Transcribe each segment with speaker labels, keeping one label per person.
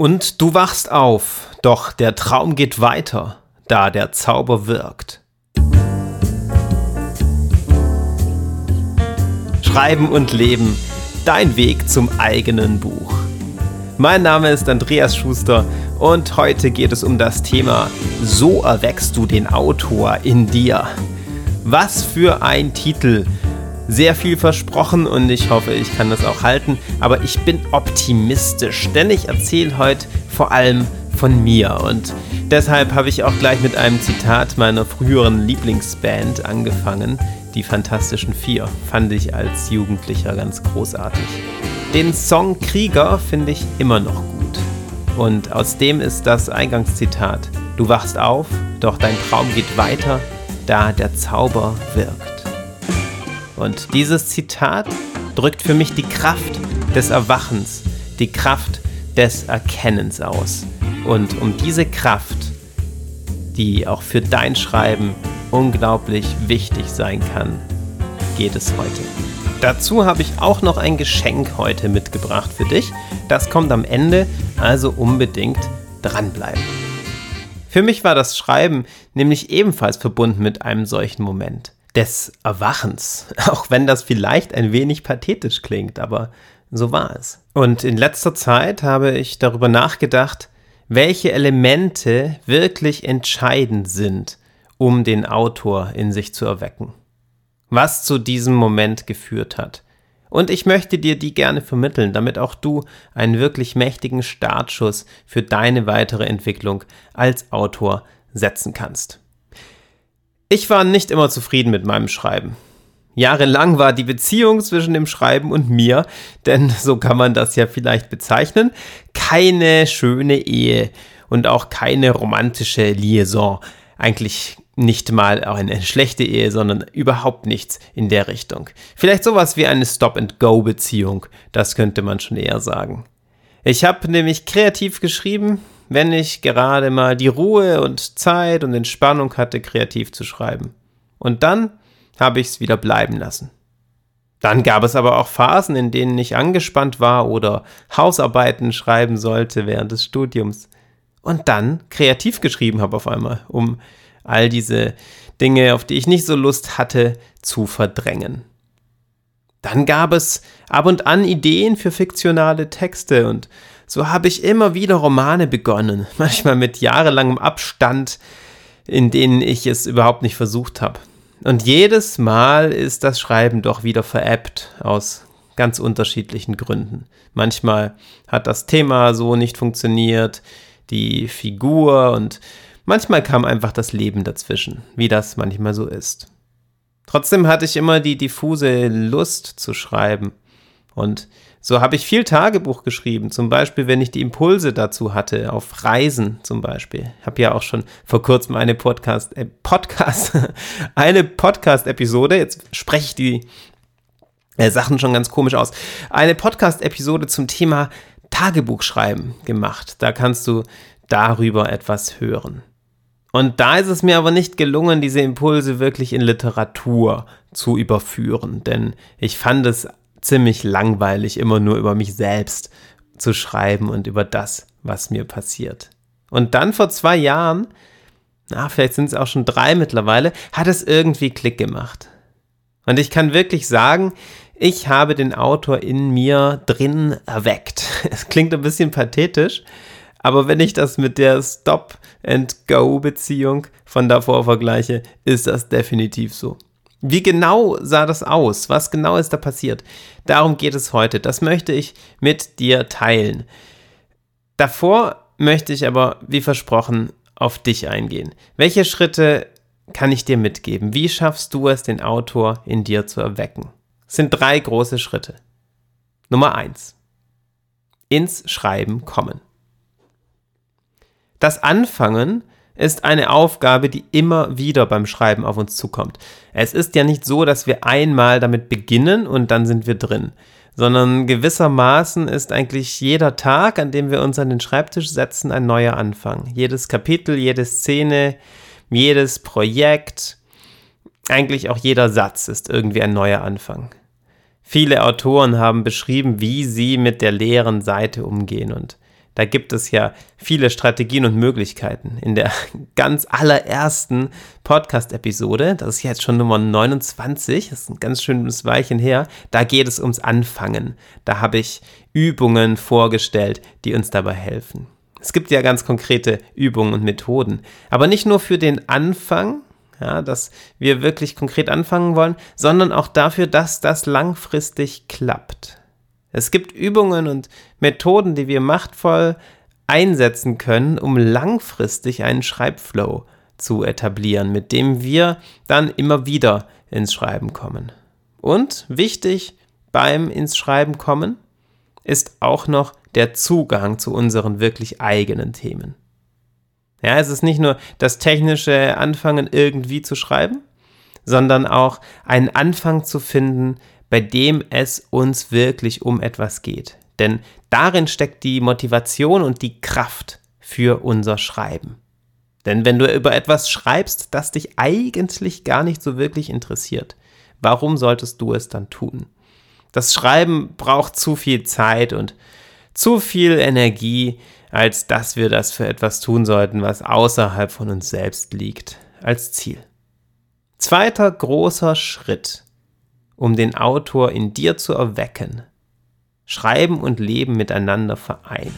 Speaker 1: Und du wachst auf, doch der Traum geht weiter, da der Zauber wirkt. Schreiben und Leben, dein Weg zum eigenen Buch. Mein Name ist Andreas Schuster und heute geht es um das Thema So erweckst du den Autor in dir. Was für ein Titel! Sehr viel versprochen und ich hoffe, ich kann das auch halten. Aber ich bin optimistisch, denn ich erzähle heute vor allem von mir und deshalb habe ich auch gleich mit einem Zitat meiner früheren Lieblingsband angefangen. Die Fantastischen Vier fand ich als Jugendlicher ganz großartig. Den Song Krieger finde ich immer noch gut. Und aus dem ist das Eingangszitat. Du wachst auf, doch dein Traum geht weiter, da der Zauber wirkt. Und dieses Zitat drückt für mich die Kraft des Erwachens, die Kraft des Erkennens aus. Und um diese Kraft, die auch für dein Schreiben unglaublich wichtig sein kann, geht es heute. Dazu habe ich auch noch ein Geschenk heute mitgebracht für dich. Das kommt am Ende, also unbedingt dranbleiben. Für mich war das Schreiben nämlich ebenfalls verbunden mit einem solchen Moment des Erwachens. Auch wenn das vielleicht ein wenig pathetisch klingt, aber so war es. Und in letzter Zeit habe ich darüber nachgedacht, welche Elemente wirklich entscheidend sind, um den Autor in sich zu erwecken. Was zu diesem Moment geführt hat. Und ich möchte dir die gerne vermitteln, damit auch du einen wirklich mächtigen Startschuss für deine weitere Entwicklung als Autor setzen kannst. Ich war nicht immer zufrieden mit meinem Schreiben. Jahrelang war die Beziehung zwischen dem Schreiben und mir, denn so kann man das ja vielleicht bezeichnen, keine schöne Ehe und auch keine romantische Liaison. Eigentlich nicht mal eine schlechte Ehe, sondern überhaupt nichts in der Richtung. Vielleicht sowas wie eine Stop-and-Go-Beziehung, das könnte man schon eher sagen. Ich habe nämlich kreativ geschrieben, wenn ich gerade mal die Ruhe und Zeit und Entspannung hatte, kreativ zu schreiben. Und dann habe ich es wieder bleiben lassen. Dann gab es aber auch Phasen, in denen ich angespannt war oder Hausarbeiten schreiben sollte während des Studiums. Und dann kreativ geschrieben habe auf einmal, um all diese Dinge, auf die ich nicht so Lust hatte, zu verdrängen. Dann gab es ab und an Ideen für fiktionale Texte und so habe ich immer wieder Romane begonnen, manchmal mit jahrelangem Abstand, in denen ich es überhaupt nicht versucht habe. Und jedes Mal ist das Schreiben doch wieder veräppt aus ganz unterschiedlichen Gründen. Manchmal hat das Thema so nicht funktioniert, die Figur und manchmal kam einfach das Leben dazwischen, wie das manchmal so ist. Trotzdem hatte ich immer die diffuse Lust zu schreiben und so habe ich viel Tagebuch geschrieben, zum Beispiel, wenn ich die Impulse dazu hatte, auf Reisen zum Beispiel. Ich habe ja auch schon vor kurzem eine Podcast, äh, Podcast, eine Podcast-Episode, jetzt spreche ich die äh, Sachen schon ganz komisch aus, eine Podcast-Episode zum Thema Tagebuchschreiben gemacht. Da kannst du darüber etwas hören. Und da ist es mir aber nicht gelungen, diese Impulse wirklich in Literatur zu überführen, denn ich fand es ziemlich langweilig, immer nur über mich selbst zu schreiben und über das, was mir passiert. Und dann vor zwei Jahren, na, vielleicht sind es auch schon drei mittlerweile, hat es irgendwie Klick gemacht. Und ich kann wirklich sagen, ich habe den Autor in mir drin erweckt. Es klingt ein bisschen pathetisch, aber wenn ich das mit der Stop-and-Go-Beziehung von davor vergleiche, ist das definitiv so. Wie genau sah das aus? Was genau ist da passiert? Darum geht es heute. Das möchte ich mit dir teilen. Davor möchte ich aber, wie versprochen, auf dich eingehen. Welche Schritte kann ich dir mitgeben? Wie schaffst du es, den Autor in dir zu erwecken? Es sind drei große Schritte. Nummer eins: Ins Schreiben kommen. Das Anfangen ist eine Aufgabe, die immer wieder beim Schreiben auf uns zukommt. Es ist ja nicht so, dass wir einmal damit beginnen und dann sind wir drin, sondern gewissermaßen ist eigentlich jeder Tag, an dem wir uns an den Schreibtisch setzen, ein neuer Anfang. Jedes Kapitel, jede Szene, jedes Projekt, eigentlich auch jeder Satz ist irgendwie ein neuer Anfang. Viele Autoren haben beschrieben, wie sie mit der leeren Seite umgehen und da gibt es ja viele Strategien und Möglichkeiten. In der ganz allerersten Podcast-Episode, das ist jetzt schon Nummer 29, das ist ein ganz schönes Weilchen her, da geht es ums Anfangen. Da habe ich Übungen vorgestellt, die uns dabei helfen. Es gibt ja ganz konkrete Übungen und Methoden, aber nicht nur für den Anfang, ja, dass wir wirklich konkret anfangen wollen, sondern auch dafür, dass das langfristig klappt. Es gibt Übungen und Methoden, die wir machtvoll einsetzen können, um langfristig einen Schreibflow zu etablieren, mit dem wir dann immer wieder ins Schreiben kommen. Und wichtig beim ins Schreiben kommen ist auch noch der Zugang zu unseren wirklich eigenen Themen. Ja, es ist nicht nur das technische Anfangen irgendwie zu schreiben, sondern auch einen Anfang zu finden, bei dem es uns wirklich um etwas geht. Denn darin steckt die Motivation und die Kraft für unser Schreiben. Denn wenn du über etwas schreibst, das dich eigentlich gar nicht so wirklich interessiert, warum solltest du es dann tun? Das Schreiben braucht zu viel Zeit und zu viel Energie, als dass wir das für etwas tun sollten, was außerhalb von uns selbst liegt, als Ziel. Zweiter großer Schritt um den Autor in dir zu erwecken. Schreiben und Leben miteinander vereinen.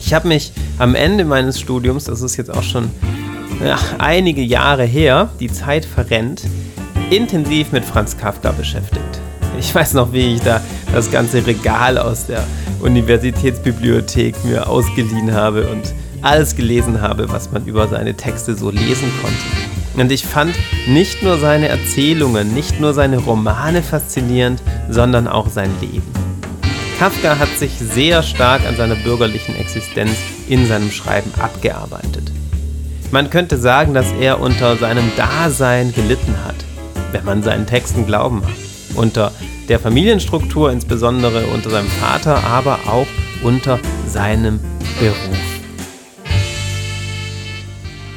Speaker 1: Ich habe mich am Ende meines Studiums, das ist jetzt auch schon ja, einige Jahre her, die Zeit verrennt, intensiv mit Franz Kafka beschäftigt. Ich weiß noch, wie ich da das ganze Regal aus der Universitätsbibliothek mir ausgeliehen habe und alles gelesen habe, was man über seine Texte so lesen konnte. Und ich fand nicht nur seine Erzählungen, nicht nur seine Romane faszinierend, sondern auch sein Leben. Kafka hat sich sehr stark an seiner bürgerlichen Existenz in seinem Schreiben abgearbeitet. Man könnte sagen, dass er unter seinem Dasein gelitten hat, wenn man seinen Texten glauben mag. Unter der Familienstruktur, insbesondere unter seinem Vater, aber auch unter seinem Beruf.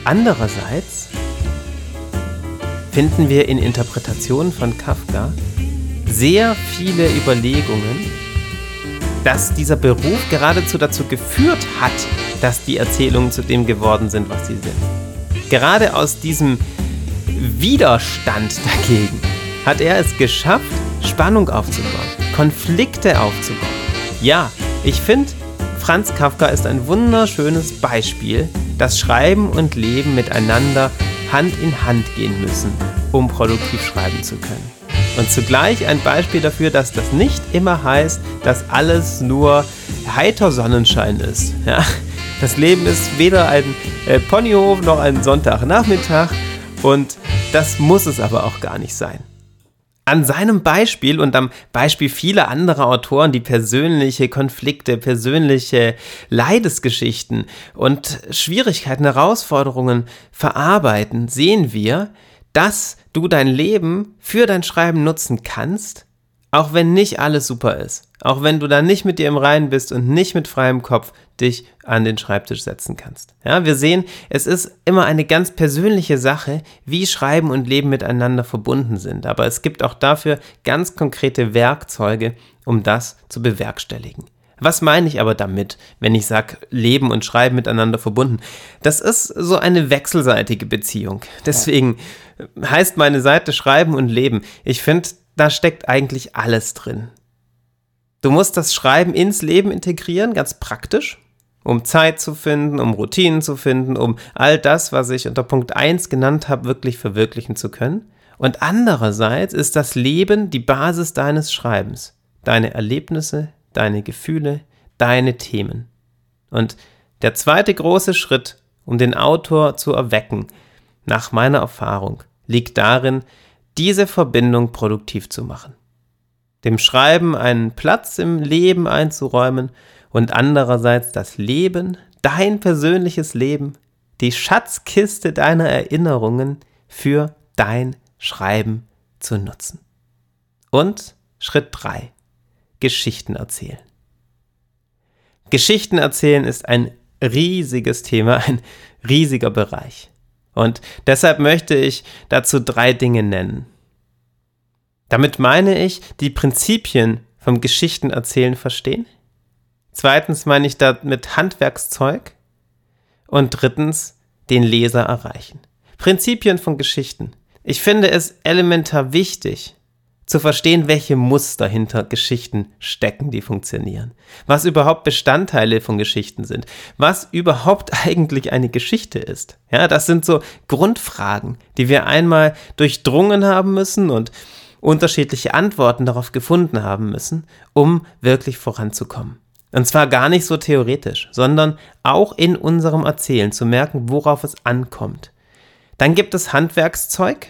Speaker 1: Andererseits finden wir in Interpretationen von Kafka sehr viele Überlegungen, dass dieser Beruf geradezu dazu geführt hat, dass die Erzählungen zu dem geworden sind, was sie sind. Gerade aus diesem Widerstand dagegen hat er es geschafft, Spannung aufzubauen, Konflikte aufzubauen. Ja, ich finde, Franz Kafka ist ein wunderschönes Beispiel, dass Schreiben und Leben miteinander Hand in Hand gehen müssen, um produktiv schreiben zu können. Und zugleich ein Beispiel dafür, dass das nicht immer heißt, dass alles nur heiter Sonnenschein ist. Ja? Das Leben ist weder ein äh, Ponyhof noch ein Sonntagnachmittag und das muss es aber auch gar nicht sein. An seinem Beispiel und am Beispiel vieler anderer Autoren, die persönliche Konflikte, persönliche Leidesgeschichten und Schwierigkeiten, Herausforderungen verarbeiten, sehen wir, dass du dein Leben für dein Schreiben nutzen kannst, auch wenn nicht alles super ist. Auch wenn du da nicht mit dir im Reinen bist und nicht mit freiem Kopf dich an den Schreibtisch setzen kannst. Ja, wir sehen, es ist immer eine ganz persönliche Sache, wie Schreiben und Leben miteinander verbunden sind. Aber es gibt auch dafür ganz konkrete Werkzeuge, um das zu bewerkstelligen. Was meine ich aber damit, wenn ich sage, Leben und Schreiben miteinander verbunden? Das ist so eine wechselseitige Beziehung. Deswegen heißt meine Seite Schreiben und Leben. Ich finde, da steckt eigentlich alles drin. Du musst das Schreiben ins Leben integrieren, ganz praktisch, um Zeit zu finden, um Routinen zu finden, um all das, was ich unter Punkt 1 genannt habe, wirklich verwirklichen zu können. Und andererseits ist das Leben die Basis deines Schreibens, deine Erlebnisse, deine Gefühle, deine Themen. Und der zweite große Schritt, um den Autor zu erwecken, nach meiner Erfahrung, liegt darin, diese Verbindung produktiv zu machen dem Schreiben einen Platz im Leben einzuräumen und andererseits das Leben, dein persönliches Leben, die Schatzkiste deiner Erinnerungen für dein Schreiben zu nutzen. Und Schritt 3. Geschichten erzählen. Geschichten erzählen ist ein riesiges Thema, ein riesiger Bereich. Und deshalb möchte ich dazu drei Dinge nennen. Damit meine ich die Prinzipien vom Geschichtenerzählen verstehen, Zweitens meine ich damit Handwerkszeug. Und drittens den Leser erreichen. Prinzipien von Geschichten. Ich finde es elementar wichtig, zu verstehen, welche Muster hinter Geschichten stecken, die funktionieren. Was überhaupt Bestandteile von Geschichten sind. Was überhaupt eigentlich eine Geschichte ist. Ja, das sind so Grundfragen, die wir einmal durchdrungen haben müssen und unterschiedliche Antworten darauf gefunden haben müssen, um wirklich voranzukommen. Und zwar gar nicht so theoretisch, sondern auch in unserem Erzählen zu merken, worauf es ankommt. Dann gibt es Handwerkszeug,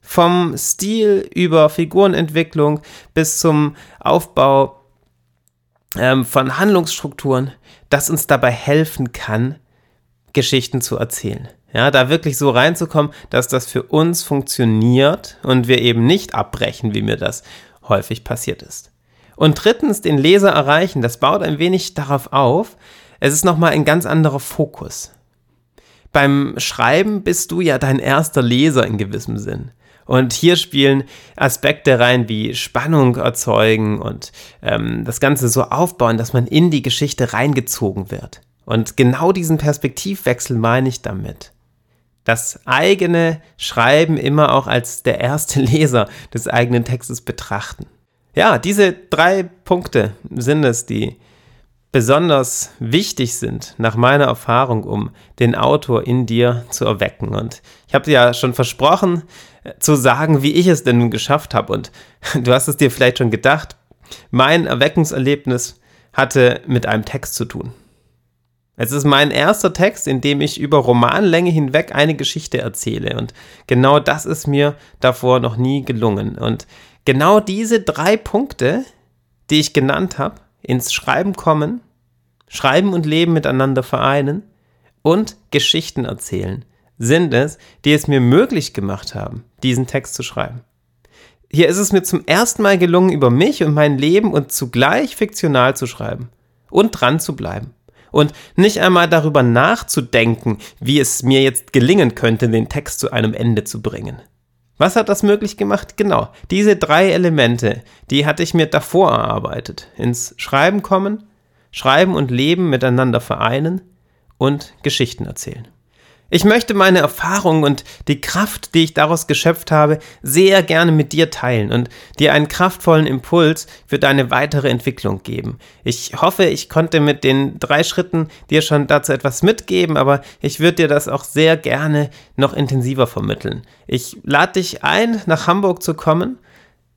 Speaker 1: vom Stil über Figurenentwicklung bis zum Aufbau ähm, von Handlungsstrukturen, das uns dabei helfen kann, Geschichten zu erzählen. Ja, da wirklich so reinzukommen, dass das für uns funktioniert und wir eben nicht abbrechen, wie mir das häufig passiert ist. Und drittens, den Leser erreichen, das baut ein wenig darauf auf. Es ist nochmal ein ganz anderer Fokus. Beim Schreiben bist du ja dein erster Leser in gewissem Sinn. Und hier spielen Aspekte rein wie Spannung erzeugen und ähm, das Ganze so aufbauen, dass man in die Geschichte reingezogen wird. Und genau diesen Perspektivwechsel meine ich damit. Das eigene Schreiben immer auch als der erste Leser des eigenen Textes betrachten. Ja, diese drei Punkte sind es, die besonders wichtig sind, nach meiner Erfahrung, um den Autor in dir zu erwecken. Und ich habe dir ja schon versprochen, äh, zu sagen, wie ich es denn nun geschafft habe. Und du hast es dir vielleicht schon gedacht, mein Erweckungserlebnis hatte mit einem Text zu tun. Es ist mein erster Text, in dem ich über Romanlänge hinweg eine Geschichte erzähle. Und genau das ist mir davor noch nie gelungen. Und genau diese drei Punkte, die ich genannt habe, ins Schreiben kommen, Schreiben und Leben miteinander vereinen und Geschichten erzählen, sind es, die es mir möglich gemacht haben, diesen Text zu schreiben. Hier ist es mir zum ersten Mal gelungen, über mich und mein Leben und zugleich fiktional zu schreiben und dran zu bleiben. Und nicht einmal darüber nachzudenken, wie es mir jetzt gelingen könnte, den Text zu einem Ende zu bringen. Was hat das möglich gemacht? Genau, diese drei Elemente, die hatte ich mir davor erarbeitet. Ins Schreiben kommen, Schreiben und Leben miteinander vereinen und Geschichten erzählen. Ich möchte meine Erfahrung und die Kraft, die ich daraus geschöpft habe, sehr gerne mit dir teilen und dir einen kraftvollen Impuls für deine weitere Entwicklung geben. Ich hoffe, ich konnte mit den drei Schritten dir schon dazu etwas mitgeben, aber ich würde dir das auch sehr gerne noch intensiver vermitteln. Ich lade dich ein, nach Hamburg zu kommen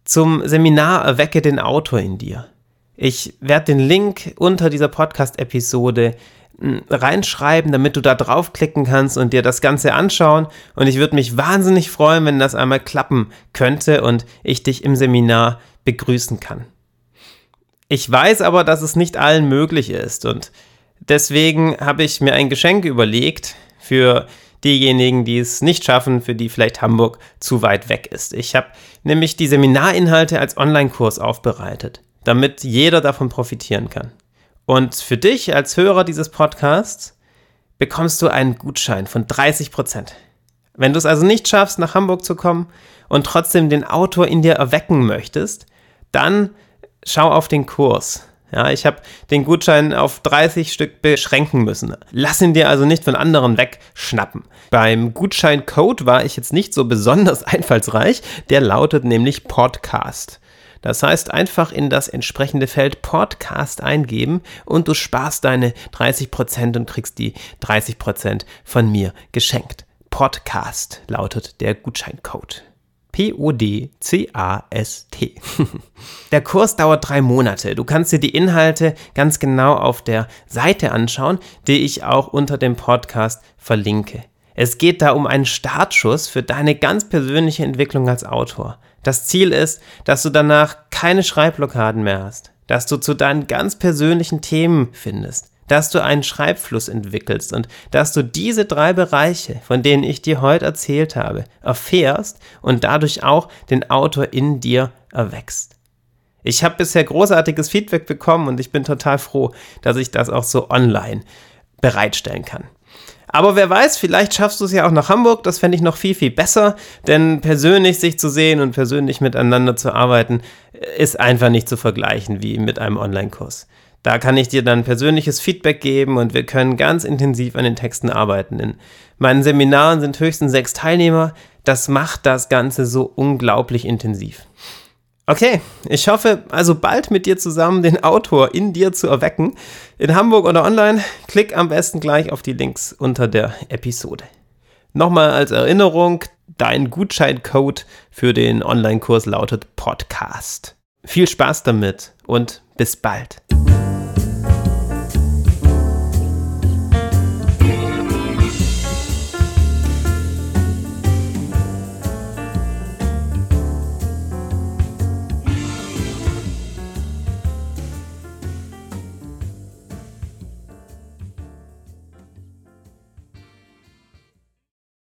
Speaker 1: zum Seminar Erwecke den Autor in dir. Ich werde den Link unter dieser Podcast-Episode reinschreiben, damit du da draufklicken kannst und dir das Ganze anschauen. Und ich würde mich wahnsinnig freuen, wenn das einmal klappen könnte und ich dich im Seminar begrüßen kann. Ich weiß aber, dass es nicht allen möglich ist und deswegen habe ich mir ein Geschenk überlegt für diejenigen, die es nicht schaffen, für die vielleicht Hamburg zu weit weg ist. Ich habe nämlich die Seminarinhalte als Online-Kurs aufbereitet, damit jeder davon profitieren kann. Und für dich als Hörer dieses Podcasts bekommst du einen Gutschein von 30 Prozent. Wenn du es also nicht schaffst, nach Hamburg zu kommen und trotzdem den Autor in dir erwecken möchtest, dann schau auf den Kurs. Ja, ich habe den Gutschein auf 30 Stück beschränken müssen. Lass ihn dir also nicht von anderen wegschnappen. Beim Gutscheincode war ich jetzt nicht so besonders einfallsreich. Der lautet nämlich Podcast. Das heißt, einfach in das entsprechende Feld Podcast eingeben und du sparst deine 30% und kriegst die 30% von mir geschenkt. Podcast lautet der Gutscheincode. P-O-D-C-A-S-T. Der Kurs dauert drei Monate. Du kannst dir die Inhalte ganz genau auf der Seite anschauen, die ich auch unter dem Podcast verlinke. Es geht da um einen Startschuss für deine ganz persönliche Entwicklung als Autor. Das Ziel ist, dass du danach keine Schreibblockaden mehr hast, dass du zu deinen ganz persönlichen Themen findest, dass du einen Schreibfluss entwickelst und dass du diese drei Bereiche, von denen ich dir heute erzählt habe, erfährst und dadurch auch den Autor in dir erwächst. Ich habe bisher großartiges Feedback bekommen und ich bin total froh, dass ich das auch so online bereitstellen kann. Aber wer weiß, vielleicht schaffst du es ja auch nach Hamburg. Das fände ich noch viel, viel besser. Denn persönlich sich zu sehen und persönlich miteinander zu arbeiten, ist einfach nicht zu vergleichen wie mit einem Online-Kurs. Da kann ich dir dann persönliches Feedback geben und wir können ganz intensiv an den Texten arbeiten. In meinen Seminaren sind höchstens sechs Teilnehmer. Das macht das Ganze so unglaublich intensiv. Okay, ich hoffe also bald mit dir zusammen den Autor in dir zu erwecken. In Hamburg oder online, klick am besten gleich auf die Links unter der Episode. Nochmal als Erinnerung, dein Gutscheincode für den Online-Kurs lautet Podcast. Viel Spaß damit und bis bald.